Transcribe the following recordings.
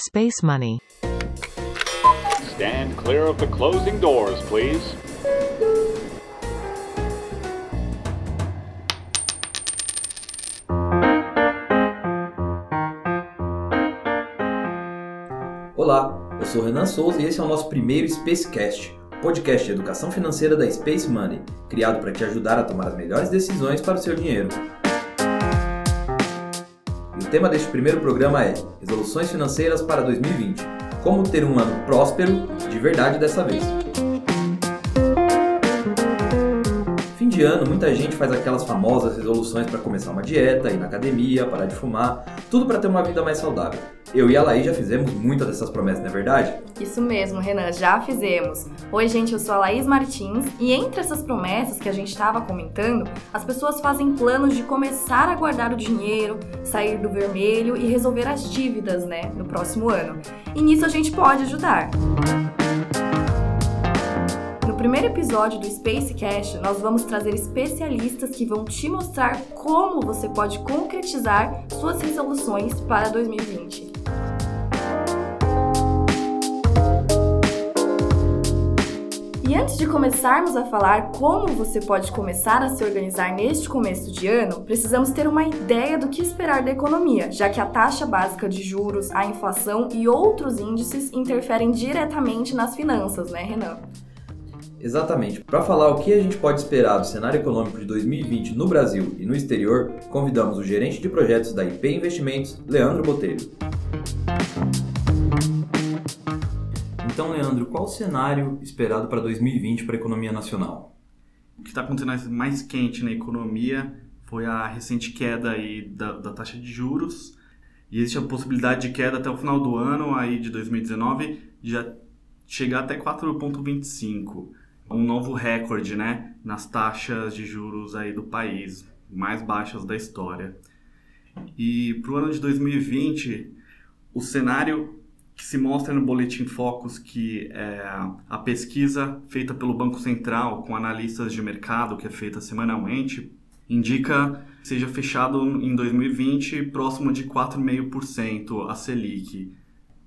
Space Money. Stand clear of the closing doors, please. Olá, eu sou Renan Souza e esse é o nosso primeiro Spacecast, podcast de educação financeira da Space Money, criado para te ajudar a tomar as melhores decisões para o seu dinheiro. O tema deste primeiro programa é Resoluções Financeiras para 2020. Como ter um ano próspero de verdade dessa vez. De ano, muita gente faz aquelas famosas resoluções para começar uma dieta, ir na academia, parar de fumar, tudo para ter uma vida mais saudável. Eu e a Laís já fizemos muitas dessas promessas, não é verdade? Isso mesmo, Renan, já fizemos. Oi, gente, eu sou a Laís Martins e entre essas promessas que a gente estava comentando, as pessoas fazem planos de começar a guardar o dinheiro, sair do vermelho e resolver as dívidas, né, no próximo ano. E nisso a gente pode ajudar. No primeiro episódio do Space Cash, nós vamos trazer especialistas que vão te mostrar como você pode concretizar suas resoluções para 2020. E antes de começarmos a falar como você pode começar a se organizar neste começo de ano, precisamos ter uma ideia do que esperar da economia, já que a taxa básica de juros, a inflação e outros índices interferem diretamente nas finanças, né, Renan? Exatamente. Para falar o que a gente pode esperar do cenário econômico de 2020 no Brasil e no exterior, convidamos o gerente de projetos da IP Investimentos, Leandro Botelho. Então, Leandro, qual o cenário esperado para 2020 para a economia nacional? O que está acontecendo mais quente na economia foi a recente queda aí da, da, taxa de juros. E existe a possibilidade de queda até o final do ano, aí de 2019, de já chegar até 4,25. Um novo recorde né, nas taxas de juros aí do país, mais baixas da história. E para o ano de 2020, o cenário que se mostra no Boletim Focus que é, a pesquisa feita pelo Banco Central com analistas de mercado, que é feita semanalmente, indica seja fechado em 2020 próximo de 4,5% a Selic.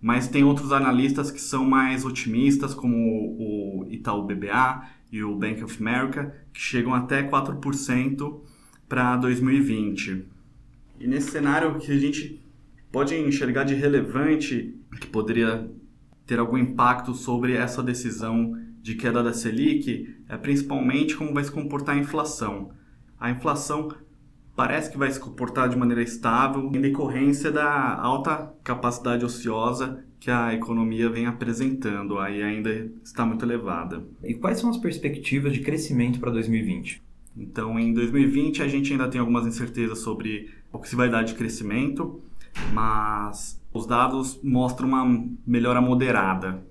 Mas tem outros analistas que são mais otimistas, como o Itaú BBA e o Bank of America, que chegam até 4% para 2020. E nesse cenário que a gente pode enxergar de relevante que poderia ter algum impacto sobre essa decisão de queda da Selic é principalmente como vai se comportar a inflação. A inflação parece que vai se comportar de maneira estável em decorrência da alta capacidade ociosa que a economia vem apresentando, aí ainda está muito elevada. E quais são as perspectivas de crescimento para 2020? Então, em 2020 a gente ainda tem algumas incertezas sobre o que se vai dar de crescimento, mas os dados mostram uma melhora moderada.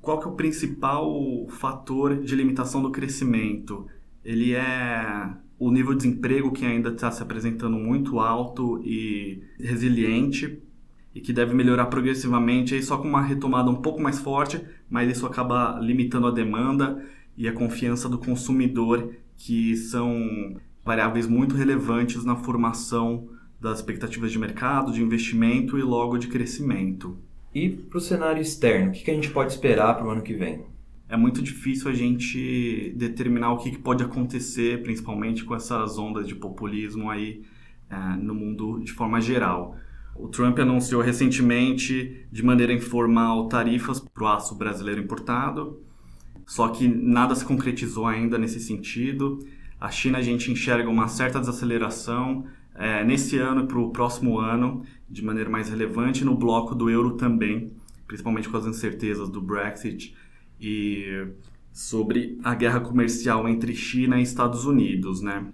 Qual que é o principal fator de limitação do crescimento? Ele é o nível de desemprego que ainda está se apresentando muito alto e resiliente e que deve melhorar progressivamente aí só com uma retomada um pouco mais forte, mas isso acaba limitando a demanda e a confiança do consumidor, que são variáveis muito relevantes na formação das expectativas de mercado, de investimento e logo de crescimento. E para o cenário externo, o que a gente pode esperar para o ano que vem? É muito difícil a gente determinar o que pode acontecer, principalmente com essas ondas de populismo aí é, no mundo de forma geral. O Trump anunciou recentemente, de maneira informal, tarifas para o aço brasileiro importado, só que nada se concretizou ainda nesse sentido. A China a gente enxerga uma certa desaceleração, é, nesse ano e para o próximo ano, de maneira mais relevante, no bloco do euro também, principalmente com as incertezas do Brexit e sobre a guerra comercial entre China e Estados Unidos, né?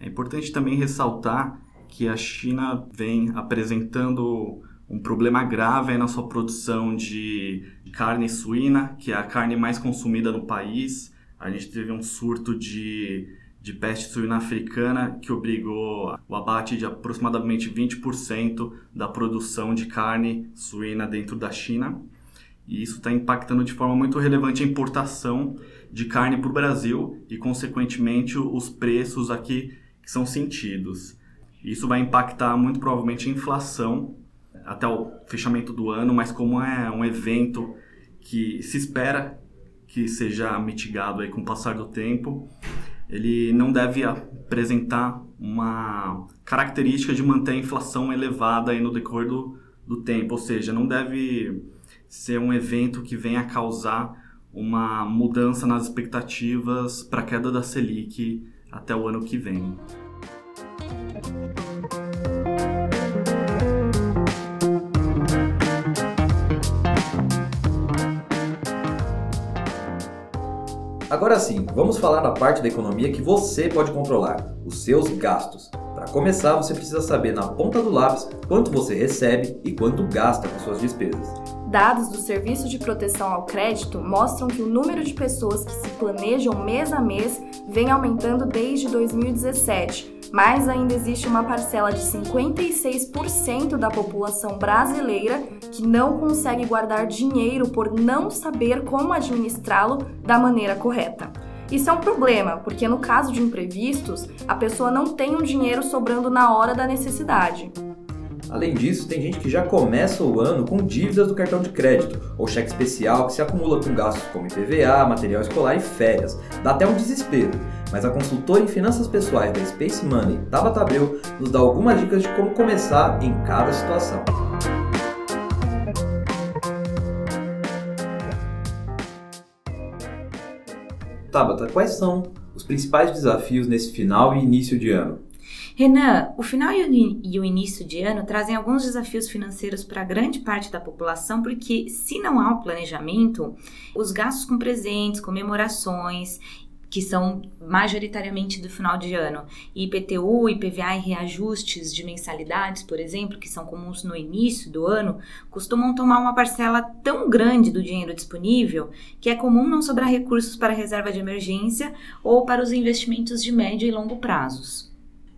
É importante também ressaltar que a China vem apresentando um problema grave na sua produção de carne suína, que é a carne mais consumida no país. A gente teve um surto de de peste suína africana que obrigou o abate de aproximadamente 20% da produção de carne suína dentro da China. E isso está impactando de forma muito relevante a importação de carne para o Brasil e, consequentemente, os preços aqui que são sentidos. Isso vai impactar muito provavelmente a inflação. até o fechamento do ano, mas como é um evento que se espera que seja mitigado aí com o passar do tempo, ele não deve apresentar uma característica de manter a inflação elevada aí no decorrer do, do tempo, ou seja, não deve ser um evento que venha causar uma mudança nas expectativas para a queda da Selic até o ano que vem. Agora sim, vamos falar da parte da economia que você pode controlar, os seus gastos. Para começar, você precisa saber na ponta do lápis quanto você recebe e quanto gasta com suas despesas. Dados do Serviço de Proteção ao Crédito mostram que o número de pessoas que se planejam mês a mês vem aumentando desde 2017, mas ainda existe uma parcela de 56% da população brasileira que não consegue guardar dinheiro por não saber como administrá-lo da maneira correta. Isso é um problema, porque no caso de imprevistos, a pessoa não tem um dinheiro sobrando na hora da necessidade. Além disso, tem gente que já começa o ano com dívidas do cartão de crédito ou cheque especial que se acumula com gastos como IPVA, material escolar e férias. Dá até um desespero, mas a consultora em finanças pessoais da Space Money, Tabata Abreu, nos dá algumas dicas de como começar em cada situação. Tabata, quais são os principais desafios nesse final e início de ano? Renan, o final e o início de ano trazem alguns desafios financeiros para grande parte da população, porque se não há o planejamento, os gastos com presentes, comemorações que são majoritariamente do final de ano, IPTU, IPVA e reajustes de mensalidades, por exemplo, que são comuns no início do ano, costumam tomar uma parcela tão grande do dinheiro disponível que é comum não sobrar recursos para reserva de emergência ou para os investimentos de médio e longo prazos.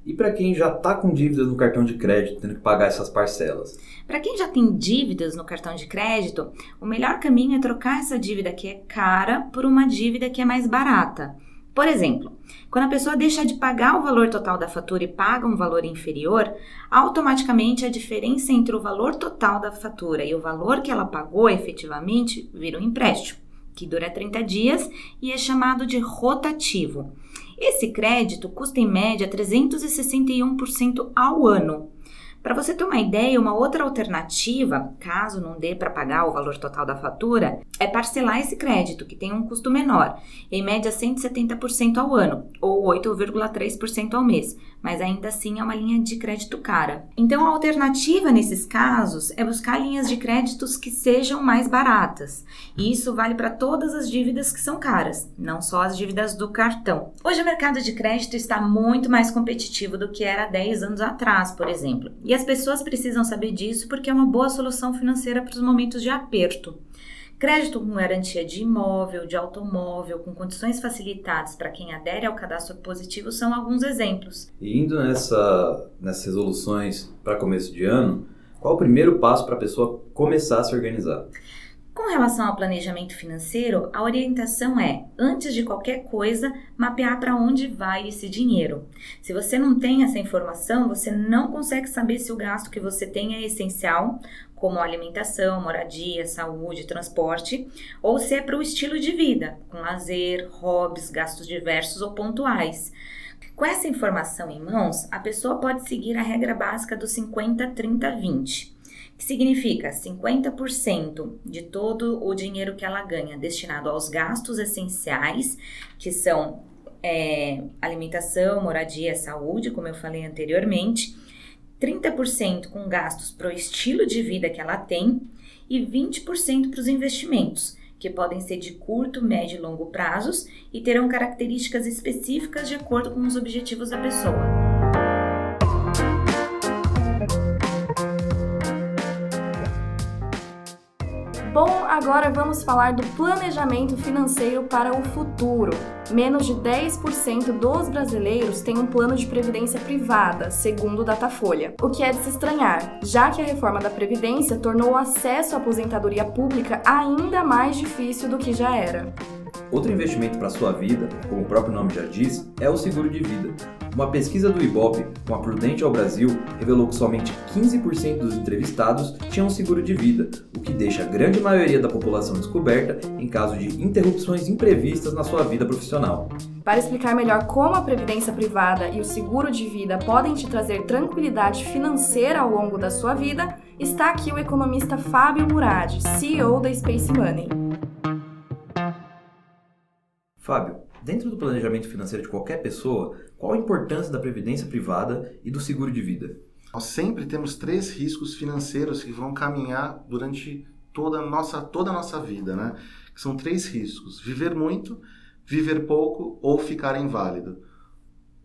E para quem já está com dívidas no cartão de crédito, tendo que pagar essas parcelas? Para quem já tem dívidas no cartão de crédito, o melhor caminho é trocar essa dívida que é cara por uma dívida que é mais barata. Por exemplo, quando a pessoa deixa de pagar o valor total da fatura e paga um valor inferior, automaticamente a diferença entre o valor total da fatura e o valor que ela pagou efetivamente vira um empréstimo, que dura 30 dias e é chamado de rotativo. Esse crédito custa em média 361% ao ano. Para você ter uma ideia, uma outra alternativa, caso não dê para pagar o valor total da fatura, é parcelar esse crédito, que tem um custo menor, em média 170% ao ano, ou 8,3% ao mês, mas ainda assim é uma linha de crédito cara. Então a alternativa nesses casos é buscar linhas de créditos que sejam mais baratas. E isso vale para todas as dívidas que são caras, não só as dívidas do cartão. Hoje o mercado de crédito está muito mais competitivo do que era 10 anos atrás, por exemplo. E as pessoas precisam saber disso porque é uma boa solução financeira para os momentos de aperto. Crédito com garantia de imóvel, de automóvel, com condições facilitadas para quem adere ao cadastro positivo são alguns exemplos. E indo nessa, nessas resoluções para começo de ano, qual o primeiro passo para a pessoa começar a se organizar? Com relação ao planejamento financeiro, a orientação é, antes de qualquer coisa, mapear para onde vai esse dinheiro. Se você não tem essa informação, você não consegue saber se o gasto que você tem é essencial, como alimentação, moradia, saúde, transporte, ou se é para o estilo de vida, com lazer, hobbies, gastos diversos ou pontuais. Com essa informação em mãos, a pessoa pode seguir a regra básica do 50, 30, 20 que significa 50% de todo o dinheiro que ela ganha destinado aos gastos essenciais, que são é, alimentação, moradia, saúde, como eu falei anteriormente, 30% com gastos para o estilo de vida que ela tem e 20% para os investimentos, que podem ser de curto, médio e longo prazos e terão características específicas de acordo com os objetivos da pessoa. Bom, agora vamos falar do planejamento financeiro para o futuro. Menos de 10% dos brasileiros têm um plano de previdência privada, segundo o Datafolha, o que é de se estranhar, já que a reforma da Previdência tornou o acesso à aposentadoria pública ainda mais difícil do que já era. Outro investimento para sua vida, como o próprio nome já diz, é o seguro de vida. Uma pesquisa do Ibope com a Prudential Brasil revelou que somente 15% dos entrevistados tinham seguro de vida, o que deixa a grande maioria da população descoberta em caso de interrupções imprevistas na sua vida profissional. Para explicar melhor como a previdência privada e o seguro de vida podem te trazer tranquilidade financeira ao longo da sua vida, está aqui o economista Fábio Murad, CEO da Space Money. Fábio, dentro do planejamento financeiro de qualquer pessoa, qual a importância da previdência privada e do seguro de vida? Nós sempre temos três riscos financeiros que vão caminhar durante toda a nossa, toda a nossa vida, né? São três riscos: viver muito, viver pouco ou ficar inválido.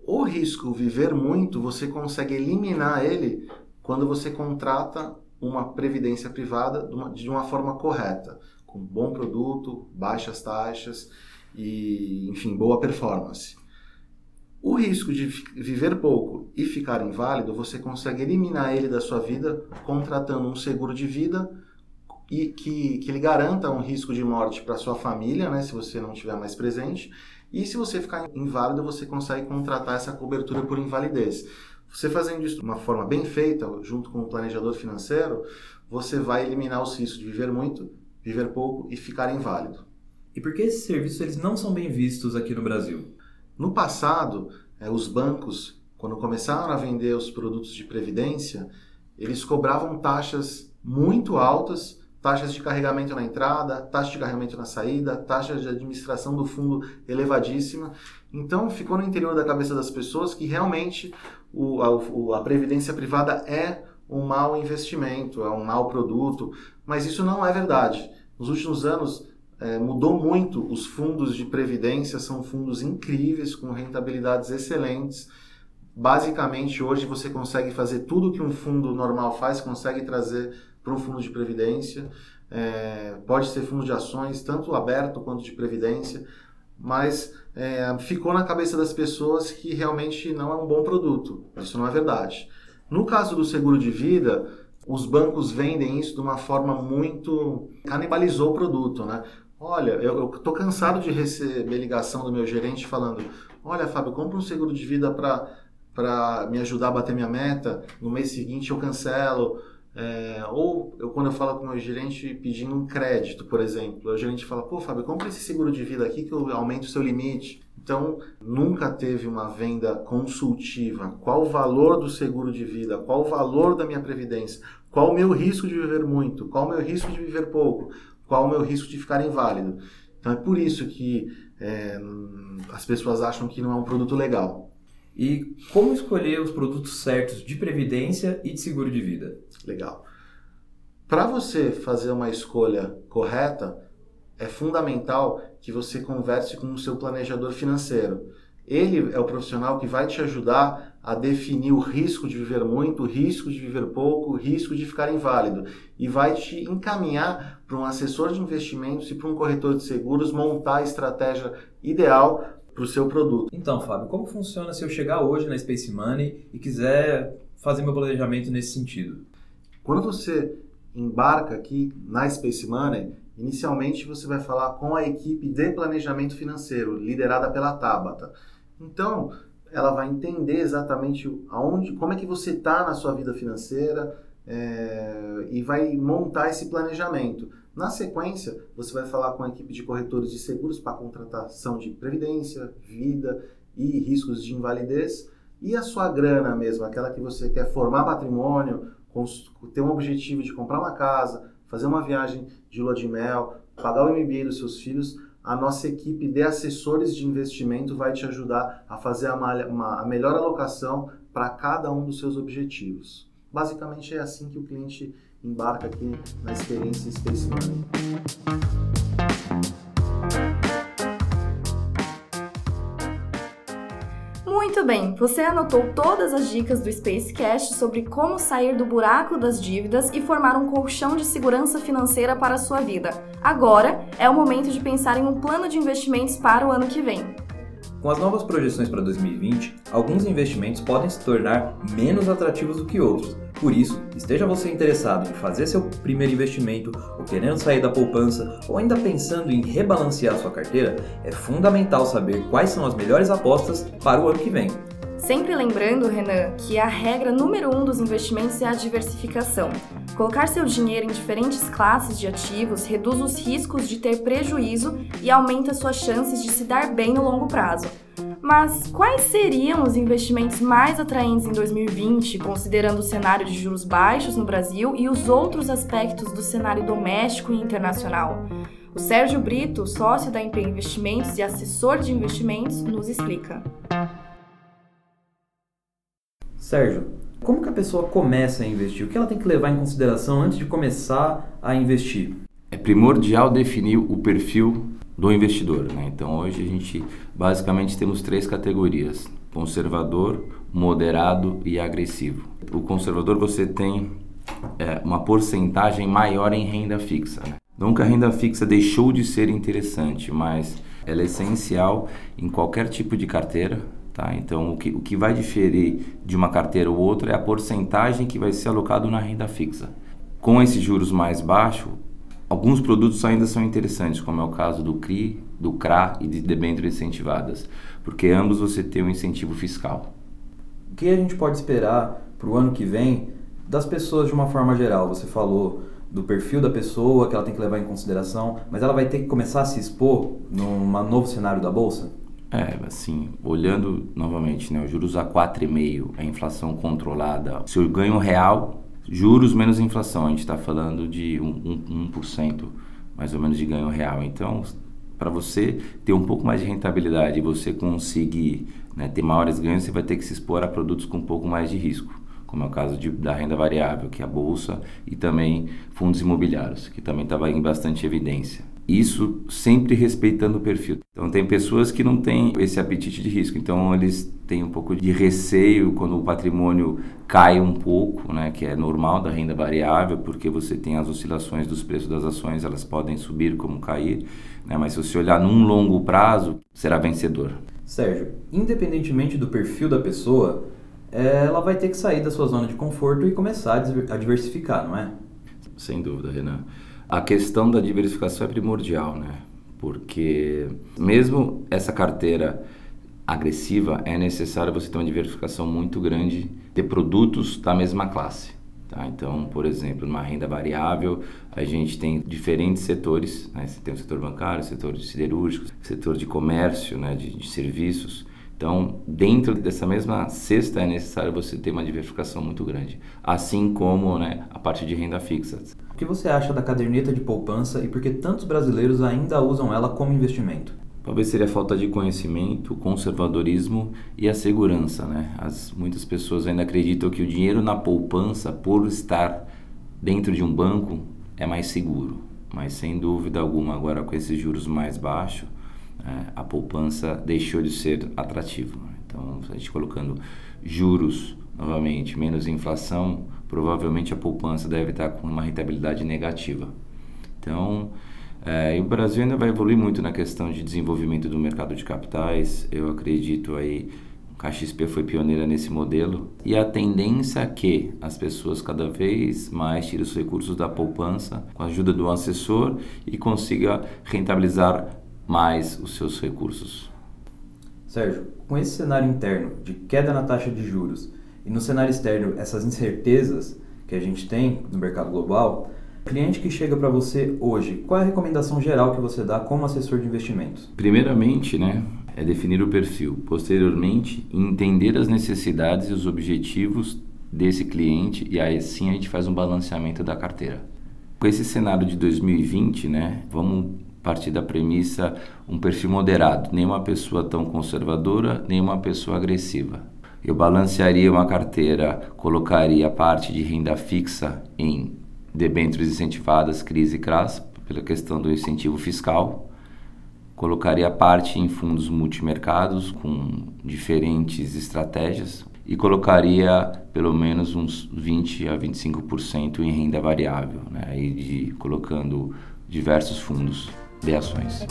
O risco viver muito, você consegue eliminar ele quando você contrata uma previdência privada de uma, de uma forma correta, com bom produto, baixas taxas e, enfim, boa performance. O risco de viver pouco e ficar inválido, você consegue eliminar ele da sua vida contratando um seguro de vida e que, que lhe garanta um risco de morte para sua família, né, se você não estiver mais presente. E se você ficar inválido, você consegue contratar essa cobertura por invalidez. Você fazendo isso de uma forma bem feita, junto com o planejador financeiro, você vai eliminar os riscos de viver muito, viver pouco e ficar inválido. E por que esses serviços eles não são bem vistos aqui no Brasil? No passado, eh, os bancos, quando começaram a vender os produtos de previdência, eles cobravam taxas muito altas, taxas de carregamento na entrada, taxa de carregamento na saída, taxa de administração do fundo elevadíssima. Então ficou no interior da cabeça das pessoas que realmente o, a, a previdência privada é um mau investimento, é um mau produto, mas isso não é verdade. Nos últimos anos, é, mudou muito. Os fundos de previdência são fundos incríveis, com rentabilidades excelentes. Basicamente, hoje você consegue fazer tudo que um fundo normal faz, consegue trazer para um fundo de previdência. É, pode ser fundo de ações, tanto aberto quanto de previdência, mas é, ficou na cabeça das pessoas que realmente não é um bom produto. Isso não é verdade. No caso do seguro de vida, os bancos vendem isso de uma forma muito canibalizou o produto, né? Olha, eu estou cansado de receber ligação do meu gerente falando: Olha, Fábio, compra um seguro de vida para me ajudar a bater minha meta. No mês seguinte eu cancelo. É, ou eu, quando eu falo com o meu gerente pedindo um crédito, por exemplo, o gerente fala: Pô, Fábio, compra esse seguro de vida aqui que eu aumento o seu limite. Então, nunca teve uma venda consultiva. Qual o valor do seguro de vida? Qual o valor da minha previdência? Qual o meu risco de viver muito? Qual o meu risco de viver pouco? Qual o meu risco de ficar inválido. Então é por isso que é, as pessoas acham que não é um produto legal. E como escolher os produtos certos de previdência e de seguro de vida? Legal. Para você fazer uma escolha correta, é fundamental que você converse com o seu planejador financeiro. Ele é o profissional que vai te ajudar a definir o risco de viver muito, o risco de viver pouco, o risco de ficar inválido e vai te encaminhar para um assessor de investimentos e para um corretor de seguros montar a estratégia ideal para o seu produto. Então, Fábio, como funciona se eu chegar hoje na Space Money e quiser fazer meu planejamento nesse sentido? Quando você embarca aqui na Space Money, inicialmente você vai falar com a equipe de planejamento financeiro, liderada pela Tabata. Então, ela vai entender exatamente aonde, como é que você está na sua vida financeira é, e vai montar esse planejamento. Na sequência, você vai falar com a equipe de corretores de seguros para contratação de previdência, vida e riscos de invalidez. E a sua grana mesmo, aquela que você quer formar patrimônio, ter um objetivo de comprar uma casa, fazer uma viagem de lua de mel, pagar o MBA dos seus filhos, a nossa equipe de assessores de investimento vai te ajudar a fazer a, uma, a melhor alocação para cada um dos seus objetivos. Basicamente é assim que o cliente embarca aqui na experiência Space Money. Muito bem, você anotou todas as dicas do Spacecast sobre como sair do buraco das dívidas e formar um colchão de segurança financeira para a sua vida. Agora é o momento de pensar em um plano de investimentos para o ano que vem. Com as novas projeções para 2020, alguns investimentos podem se tornar menos atrativos do que outros, Por isso, esteja você interessado em fazer seu primeiro investimento, ou querendo sair da poupança, ou ainda pensando em rebalancear sua carteira, é fundamental saber quais são as melhores apostas para o ano que vem. Sempre lembrando, Renan, que a regra número um dos investimentos é a diversificação. Colocar seu dinheiro em diferentes classes de ativos reduz os riscos de ter prejuízo e aumenta suas chances de se dar bem no longo prazo. Mas quais seriam os investimentos mais atraentes em 2020, considerando o cenário de juros baixos no Brasil e os outros aspectos do cenário doméstico e internacional? O Sérgio Brito, sócio da MP Investimentos e assessor de investimentos, nos explica. Sérgio, como que a pessoa começa a investir? O que ela tem que levar em consideração antes de começar a investir? É primordial definir o perfil do investidor. Né? Então hoje a gente basicamente temos três categorias: conservador, moderado e agressivo. O conservador você tem é, uma porcentagem maior em renda fixa. Né? Nunca a renda fixa deixou de ser interessante, mas ela é essencial em qualquer tipo de carteira. Tá? Então, o que, o que vai diferir de uma carteira ou outra é a porcentagem que vai ser alocado na renda fixa. Com esses juros mais baixos, alguns produtos ainda são interessantes, como é o caso do CRI, do CRA e de debêntures incentivadas, porque ambos você tem um incentivo fiscal. O que a gente pode esperar para o ano que vem das pessoas de uma forma geral? Você falou do perfil da pessoa que ela tem que levar em consideração, mas ela vai ter que começar a se expor num novo cenário da bolsa? É, assim, olhando novamente, né, os juros a 4,5, a inflação controlada, seu ganho real, juros menos inflação, a gente está falando de 1%, um, um, 1% mais ou menos de ganho real. Então, para você ter um pouco mais de rentabilidade e você conseguir né, ter maiores ganhos, você vai ter que se expor a produtos com um pouco mais de risco, como é o caso de, da renda variável, que é a bolsa, e também fundos imobiliários, que também estava em bastante evidência. Isso sempre respeitando o perfil. Então, tem pessoas que não têm esse apetite de risco, então eles têm um pouco de receio quando o patrimônio cai um pouco, né, que é normal da renda variável, porque você tem as oscilações dos preços das ações, elas podem subir como cair, né, mas se você olhar num longo prazo, será vencedor. Sérgio, independentemente do perfil da pessoa, ela vai ter que sair da sua zona de conforto e começar a diversificar, não é? Sem dúvida, Renan a questão da diversificação é primordial, né? Porque mesmo essa carteira agressiva, é necessário você ter uma diversificação muito grande de produtos da mesma classe. Tá? Então, por exemplo, numa renda variável, a gente tem diferentes setores. Né? Você tem o setor bancário, o setor de siderúrgicos, o setor de comércio, né? de, de serviços. Então, dentro dessa mesma cesta é necessário você ter uma diversificação muito grande, assim como né, a parte de renda fixa. O que você acha da caderneta de poupança e por que tantos brasileiros ainda usam ela como investimento? Talvez seria a falta de conhecimento, conservadorismo e a segurança, né? As, muitas pessoas ainda acreditam que o dinheiro na poupança, por estar dentro de um banco, é mais seguro. Mas sem dúvida alguma, agora com esses juros mais baixos, é, a poupança deixou de ser atrativa. Então, a gente colocando juros novamente, menos inflação, provavelmente a poupança deve estar com uma rentabilidade negativa. Então, é, o Brasil ainda vai evoluir muito na questão de desenvolvimento do mercado de capitais. Eu acredito aí a XP foi pioneira nesse modelo e a tendência é que as pessoas cada vez mais tirem os recursos da poupança com a ajuda do assessor e consiga rentabilizar mais os seus recursos. Sérgio, com esse cenário interno de queda na taxa de juros e no cenário externo, essas incertezas que a gente tem no mercado global, cliente que chega para você hoje, qual é a recomendação geral que você dá como assessor de investimentos? Primeiramente, né, é definir o perfil. Posteriormente, entender as necessidades e os objetivos desse cliente e aí sim a gente faz um balanceamento da carteira. Com esse cenário de 2020, né, vamos partir da premissa um perfil moderado, nem uma pessoa tão conservadora, nem uma pessoa agressiva. Eu balancearia uma carteira, colocaria parte de renda fixa em debêntures incentivadas, crise e CRAS, pela questão do incentivo fiscal. Colocaria parte em fundos multimercados com diferentes estratégias e colocaria pelo menos uns 20 a 25% em renda variável, né? Aí de colocando diversos fundos de ações.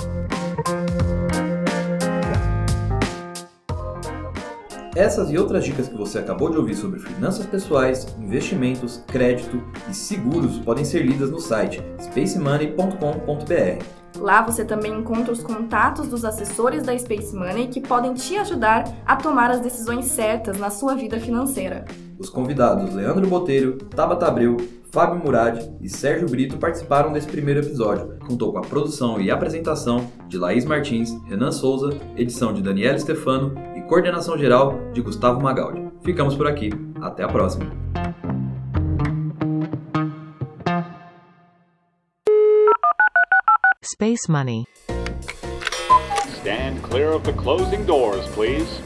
Essas e outras dicas que você acabou de ouvir sobre finanças pessoais, investimentos, crédito e seguros podem ser lidas no site spacemoney.com.br. Lá você também encontra os contatos dos assessores da Space Money que podem te ajudar a tomar as decisões certas na sua vida financeira. Os convidados Leandro Botelho, Tabata Abreu, Fábio Murad e Sérgio Brito participaram desse primeiro episódio. Contou com a produção e apresentação de Laís Martins, Renan Souza, edição de Daniela Stefano e coordenação geral de Gustavo Magaldi. Ficamos por aqui. Até a próxima. Space Money. Stand clear of the closing doors, please.